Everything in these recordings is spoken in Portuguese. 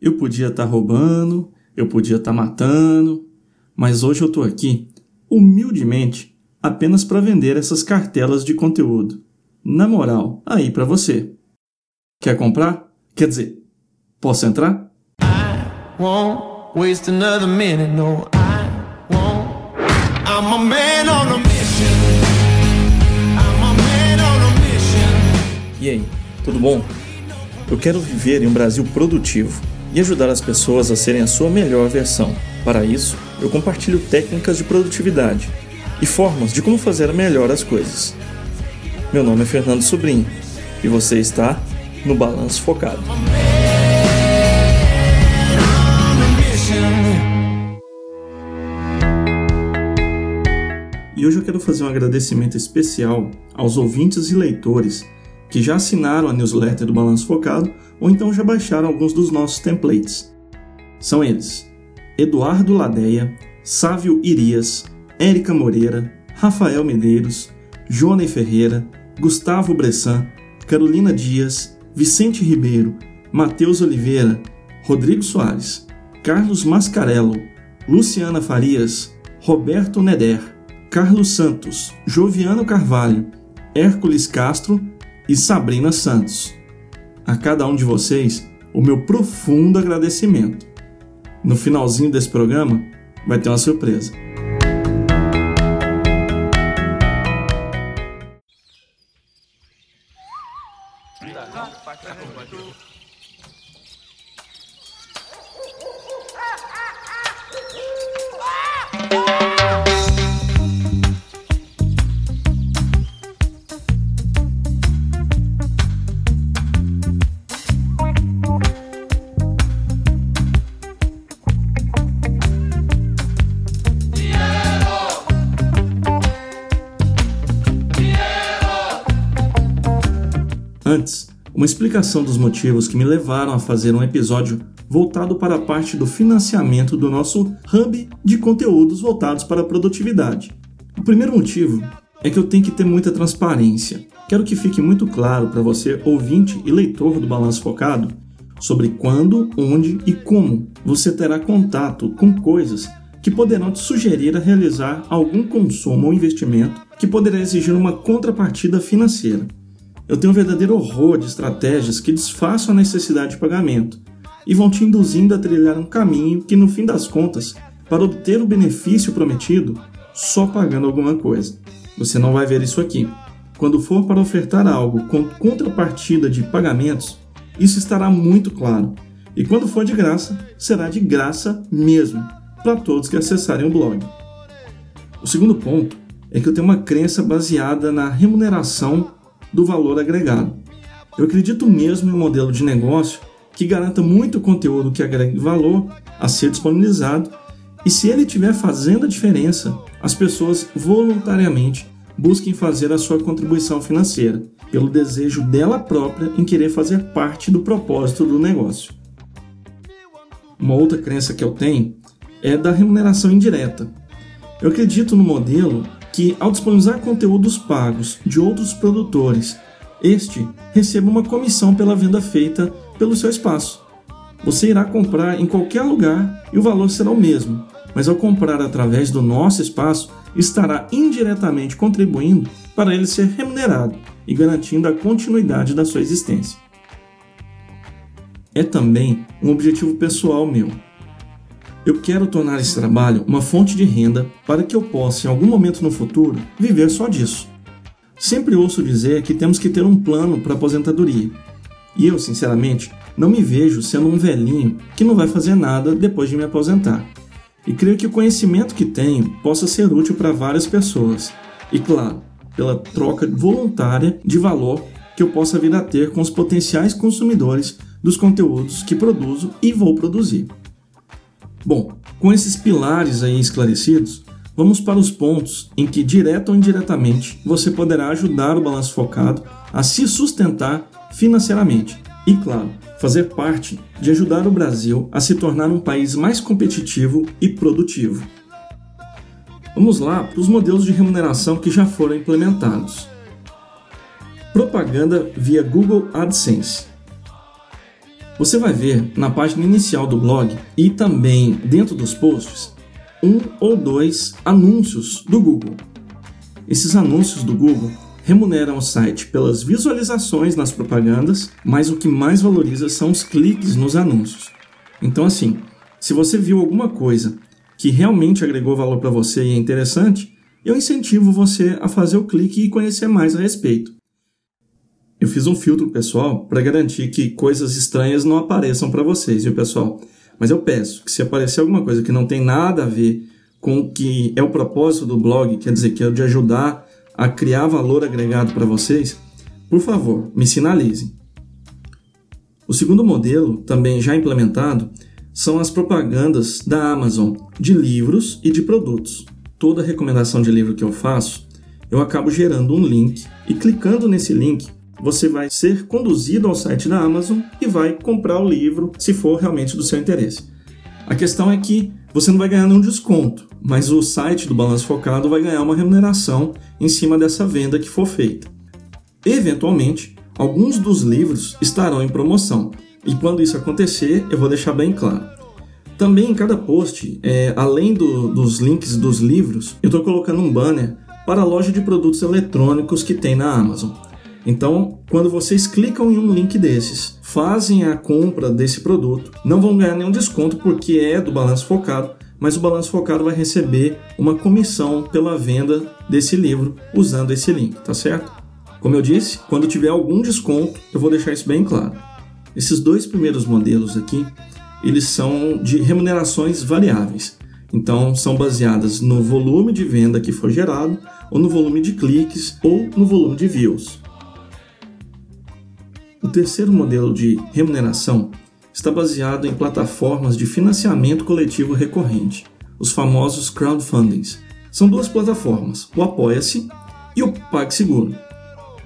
Eu podia estar tá roubando, eu podia estar tá matando, mas hoje eu estou aqui, humildemente, apenas para vender essas cartelas de conteúdo. Na moral, aí para você. Quer comprar? Quer dizer, posso entrar? I won't waste another minute, no, I won't. I'm a man on a mission. I'm a man on a mission. E aí, tudo bom? Eu quero viver em um Brasil produtivo e ajudar as pessoas a serem a sua melhor versão. Para isso, eu compartilho técnicas de produtividade e formas de como fazer melhor as coisas. Meu nome é Fernando Sobrinho e você está no Balanço Focado. E hoje eu quero fazer um agradecimento especial aos ouvintes e leitores que já assinaram a newsletter do Balanço Focado ou então já baixaram alguns dos nossos templates. São eles: Eduardo Ladeia, Sávio Irias, Érica Moreira, Rafael Medeiros, Johnny Ferreira, Gustavo Bressan, Carolina Dias, Vicente Ribeiro, Matheus Oliveira, Rodrigo Soares, Carlos Mascarello, Luciana Farias, Roberto Neder, Carlos Santos, Joviano Carvalho, Hércules Castro e Sabrina Santos. A cada um de vocês, o meu profundo agradecimento. No finalzinho desse programa, vai ter uma surpresa. Antes, uma explicação dos motivos que me levaram a fazer um episódio voltado para a parte do financiamento do nosso hub de conteúdos voltados para a produtividade. O primeiro motivo é que eu tenho que ter muita transparência. Quero que fique muito claro para você, ouvinte e leitor do Balanço Focado, sobre quando, onde e como você terá contato com coisas que poderão te sugerir a realizar algum consumo ou investimento que poderá exigir uma contrapartida financeira. Eu tenho um verdadeiro horror de estratégias que disfarçam a necessidade de pagamento e vão te induzindo a trilhar um caminho que, no fim das contas, para obter o benefício prometido, só pagando alguma coisa. Você não vai ver isso aqui. Quando for para ofertar algo com contrapartida de pagamentos, isso estará muito claro. E quando for de graça, será de graça mesmo, para todos que acessarem o blog. O segundo ponto é que eu tenho uma crença baseada na remuneração do valor agregado. Eu acredito mesmo em um modelo de negócio que garanta muito conteúdo que agregue valor a ser disponibilizado e se ele estiver fazendo a diferença, as pessoas voluntariamente busquem fazer a sua contribuição financeira, pelo desejo dela própria em querer fazer parte do propósito do negócio. Uma outra crença que eu tenho é da remuneração indireta. Eu acredito no modelo que, ao disponibilizar conteúdos pagos de outros produtores, este receba uma comissão pela venda feita pelo seu espaço. Você irá comprar em qualquer lugar e o valor será o mesmo, mas ao comprar através do nosso espaço, estará indiretamente contribuindo para ele ser remunerado e garantindo a continuidade da sua existência. É também um objetivo pessoal meu eu quero tornar esse trabalho uma fonte de renda para que eu possa, em algum momento no futuro, viver só disso. Sempre ouço dizer que temos que ter um plano para aposentadoria. E eu, sinceramente, não me vejo sendo um velhinho que não vai fazer nada depois de me aposentar. E creio que o conhecimento que tenho possa ser útil para várias pessoas. E claro, pela troca voluntária de valor que eu possa vir a ter com os potenciais consumidores dos conteúdos que produzo e vou produzir. Bom, com esses pilares aí esclarecidos, vamos para os pontos em que, direto ou indiretamente, você poderá ajudar o balanço focado a se sustentar financeiramente e, claro, fazer parte de ajudar o Brasil a se tornar um país mais competitivo e produtivo. Vamos lá para os modelos de remuneração que já foram implementados. Propaganda via Google AdSense. Você vai ver na página inicial do blog e também dentro dos posts um ou dois anúncios do Google. Esses anúncios do Google remuneram o site pelas visualizações nas propagandas, mas o que mais valoriza são os cliques nos anúncios. Então, assim, se você viu alguma coisa que realmente agregou valor para você e é interessante, eu incentivo você a fazer o clique e conhecer mais a respeito. Eu fiz um filtro pessoal para garantir que coisas estranhas não apareçam para vocês, viu, pessoal? Mas eu peço que se aparecer alguma coisa que não tem nada a ver com o que é o propósito do blog, quer dizer, que é de ajudar a criar valor agregado para vocês, por favor, me sinalizem. O segundo modelo, também já implementado, são as propagandas da Amazon de livros e de produtos. Toda recomendação de livro que eu faço, eu acabo gerando um link e clicando nesse link você vai ser conduzido ao site da Amazon e vai comprar o livro se for realmente do seu interesse. A questão é que você não vai ganhar nenhum desconto, mas o site do Balanço Focado vai ganhar uma remuneração em cima dessa venda que for feita. Eventualmente, alguns dos livros estarão em promoção, e quando isso acontecer, eu vou deixar bem claro. Também em cada post, é, além do, dos links dos livros, eu estou colocando um banner para a loja de produtos eletrônicos que tem na Amazon. Então, quando vocês clicam em um link desses, fazem a compra desse produto, não vão ganhar nenhum desconto porque é do balanço focado, mas o balanço focado vai receber uma comissão pela venda desse livro usando esse link, tá certo? Como eu disse, quando tiver algum desconto, eu vou deixar isso bem claro. Esses dois primeiros modelos aqui, eles são de remunerações variáveis. Então, são baseadas no volume de venda que for gerado, ou no volume de cliques, ou no volume de views. O terceiro modelo de remuneração está baseado em plataformas de financiamento coletivo recorrente, os famosos crowdfundings. São duas plataformas, o Apoia-se e o PagSeguro.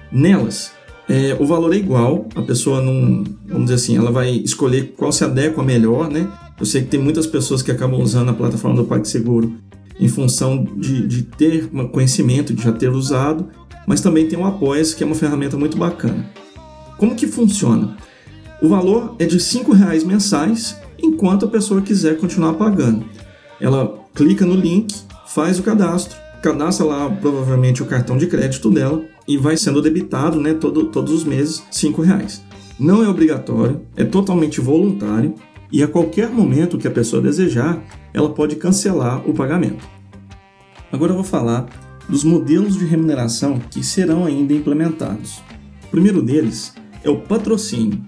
Nelas, é, o valor é igual, a pessoa não, vamos dizer assim, ela vai escolher qual se adequa melhor, né? Eu sei que tem muitas pessoas que acabam usando a plataforma do PagSeguro em função de, de ter conhecimento, de já ter usado, mas também tem o Apoia-se, que é uma ferramenta muito bacana. Como que funciona? O valor é de R$ reais mensais, enquanto a pessoa quiser continuar pagando. Ela clica no link, faz o cadastro, cadastra lá provavelmente o cartão de crédito dela e vai sendo debitado né, todo, todos os meses R$ reais. Não é obrigatório, é totalmente voluntário e a qualquer momento que a pessoa desejar, ela pode cancelar o pagamento. Agora eu vou falar dos modelos de remuneração que serão ainda implementados. O primeiro deles é o patrocínio.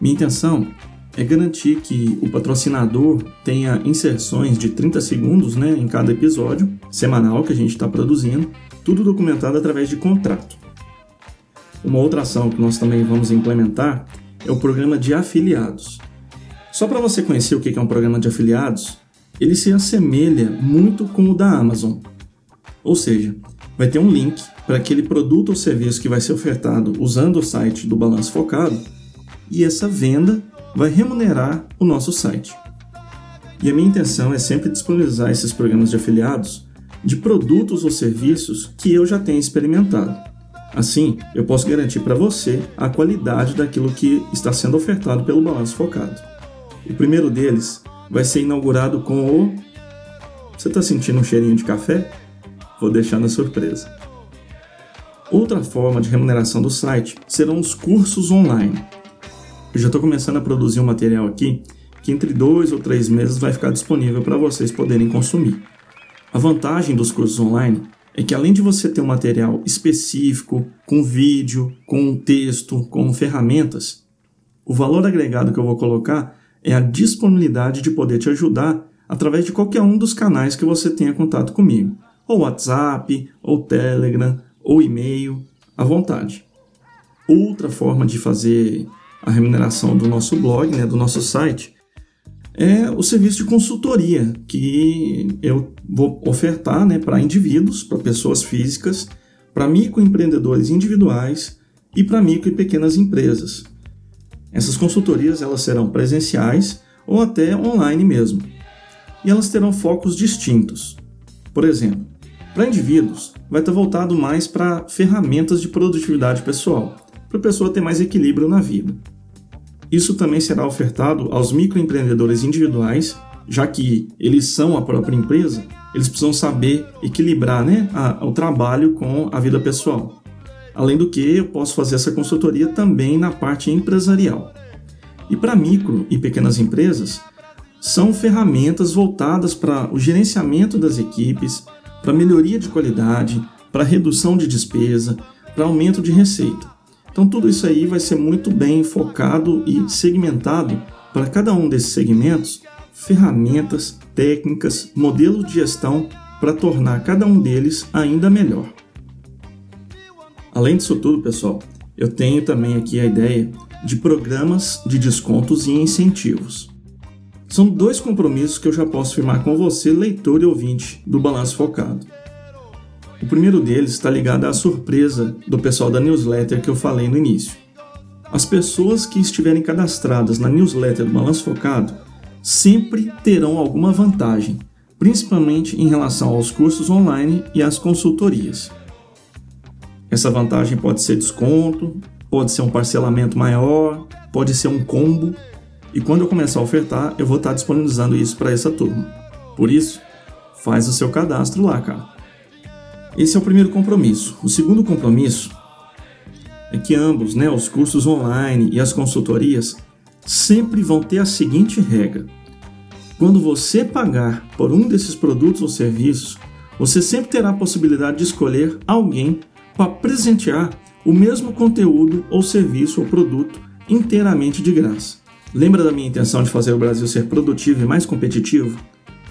Minha intenção é garantir que o patrocinador tenha inserções de 30 segundos né, em cada episódio semanal que a gente está produzindo, tudo documentado através de contrato. Uma outra ação que nós também vamos implementar é o programa de afiliados. Só para você conhecer o que é um programa de afiliados, ele se assemelha muito com o da Amazon. Ou seja, vai ter um link para aquele produto ou serviço que vai ser ofertado usando o site do Balanço Focado, e essa venda vai remunerar o nosso site. E a minha intenção é sempre disponibilizar esses programas de afiliados de produtos ou serviços que eu já tenho experimentado. Assim, eu posso garantir para você a qualidade daquilo que está sendo ofertado pelo Balanço Focado. O primeiro deles vai ser inaugurado com o. Você está sentindo um cheirinho de café? Vou deixar na surpresa. Outra forma de remuneração do site serão os cursos online. Eu já estou começando a produzir um material aqui que entre dois ou três meses vai ficar disponível para vocês poderem consumir. A vantagem dos cursos online é que além de você ter um material específico, com vídeo, com texto, com ferramentas, o valor agregado que eu vou colocar é a disponibilidade de poder te ajudar através de qualquer um dos canais que você tenha contato comigo, ou WhatsApp, ou Telegram, ou e-mail, à vontade. Outra forma de fazer a remuneração do nosso blog, né, do nosso site, é o serviço de consultoria que eu vou ofertar né, para indivíduos, para pessoas físicas, para microempreendedores individuais e para micro e pequenas empresas. Essas consultorias elas serão presenciais ou até online mesmo. E elas terão focos distintos. Por exemplo, para indivíduos, vai estar voltado mais para ferramentas de produtividade pessoal, para a pessoa ter mais equilíbrio na vida. isso também será ofertado aos microempreendedores individuais, já que eles são a própria empresa, eles precisam saber equilibrar né, a, o trabalho com a vida pessoal. Além do que, eu posso fazer essa consultoria também na parte empresarial. E para micro e pequenas empresas, são ferramentas voltadas para o gerenciamento das equipes, para melhoria de qualidade, para redução de despesa, para aumento de receita. Então, tudo isso aí vai ser muito bem focado e segmentado para cada um desses segmentos ferramentas, técnicas, modelos de gestão para tornar cada um deles ainda melhor. Além disso tudo, pessoal, eu tenho também aqui a ideia de programas de descontos e incentivos. São dois compromissos que eu já posso firmar com você, leitor e ouvinte do Balanço Focado. O primeiro deles está ligado à surpresa do pessoal da newsletter que eu falei no início. As pessoas que estiverem cadastradas na newsletter do Balanço Focado sempre terão alguma vantagem, principalmente em relação aos cursos online e às consultorias. Essa vantagem pode ser desconto, pode ser um parcelamento maior, pode ser um combo. E quando eu começar a ofertar, eu vou estar disponibilizando isso para essa turma. Por isso, faz o seu cadastro lá, cara. Esse é o primeiro compromisso. O segundo compromisso é que ambos, né, os cursos online e as consultorias, sempre vão ter a seguinte regra: quando você pagar por um desses produtos ou serviços, você sempre terá a possibilidade de escolher alguém para presentear o mesmo conteúdo ou serviço ou produto inteiramente de graça. Lembra da minha intenção de fazer o Brasil ser produtivo e mais competitivo?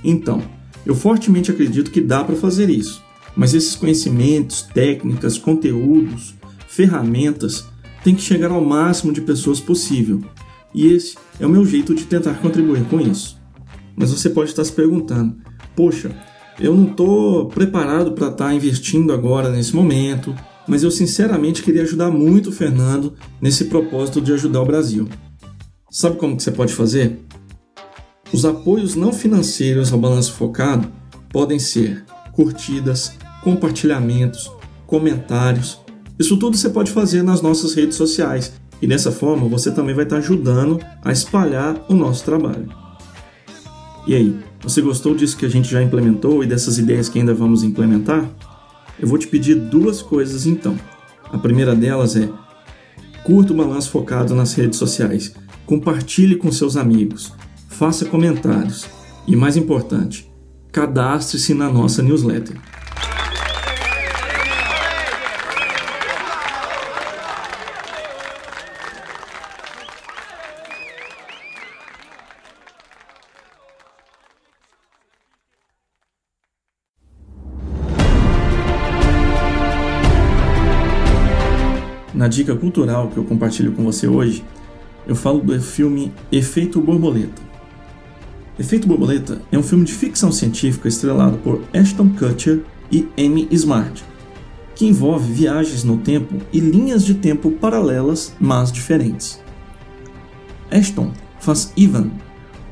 Então, eu fortemente acredito que dá para fazer isso, mas esses conhecimentos, técnicas, conteúdos, ferramentas têm que chegar ao máximo de pessoas possível. E esse é o meu jeito de tentar contribuir com isso. Mas você pode estar se perguntando: poxa, eu não estou preparado para estar tá investindo agora nesse momento, mas eu sinceramente queria ajudar muito o Fernando nesse propósito de ajudar o Brasil. Sabe como que você pode fazer? Os apoios não financeiros ao balanço focado podem ser curtidas, compartilhamentos, comentários. Isso tudo você pode fazer nas nossas redes sociais e dessa forma você também vai estar ajudando a espalhar o nosso trabalho. E aí, você gostou disso que a gente já implementou e dessas ideias que ainda vamos implementar? Eu vou te pedir duas coisas então. A primeira delas é curta o balanço focado nas redes sociais, compartilhe com seus amigos, faça comentários e, mais importante, cadastre-se na nossa newsletter. Na dica cultural que eu compartilho com você hoje, eu falo do filme Efeito Borboleta. Efeito Borboleta é um filme de ficção científica estrelado por Ashton Kutcher e Amy Smart, que envolve viagens no tempo e linhas de tempo paralelas, mas diferentes. Ashton faz Ivan,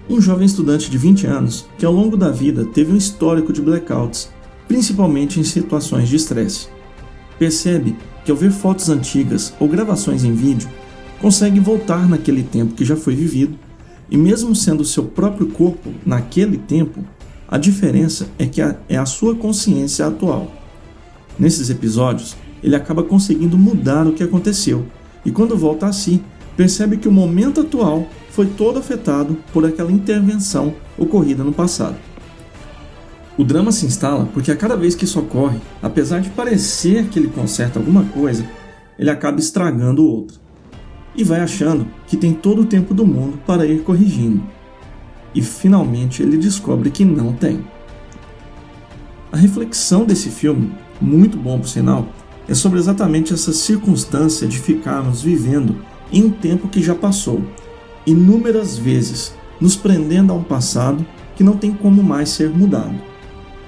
um jovem estudante de 20 anos que ao longo da vida teve um histórico de blackouts, principalmente em situações de estresse. Percebe que ao ver fotos antigas ou gravações em vídeo, consegue voltar naquele tempo que já foi vivido, e mesmo sendo seu próprio corpo naquele tempo, a diferença é que é a sua consciência atual. Nesses episódios, ele acaba conseguindo mudar o que aconteceu, e quando volta a si, percebe que o momento atual foi todo afetado por aquela intervenção ocorrida no passado. O drama se instala porque a cada vez que isso ocorre, apesar de parecer que ele conserta alguma coisa, ele acaba estragando outra. E vai achando que tem todo o tempo do mundo para ir corrigindo. E finalmente ele descobre que não tem. A reflexão desse filme, muito bom por sinal, é sobre exatamente essa circunstância de ficarmos vivendo em um tempo que já passou, inúmeras vezes, nos prendendo a um passado que não tem como mais ser mudado.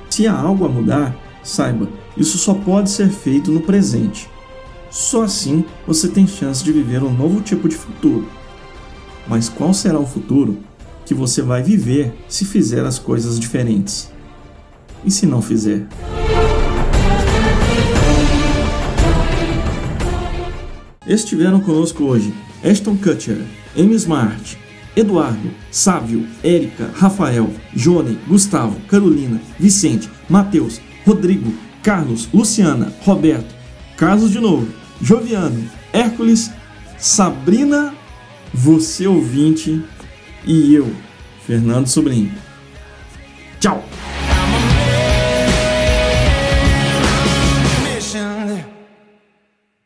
Se há algo a mudar, saiba, isso só pode ser feito no presente. Só assim você tem chance de viver um novo tipo de futuro. Mas qual será o futuro que você vai viver se fizer as coisas diferentes? E se não fizer? Estiveram conosco hoje Ashton Kutcher, M. Smart, Eduardo, Sávio, Érica, Rafael, Jone, Gustavo, Carolina, Vicente, Matheus, Rodrigo, Carlos, Luciana, Roberto, Carlos de novo, Joviano, Hércules, Sabrina, você ouvinte e eu, Fernando Sobrinho. Tchau!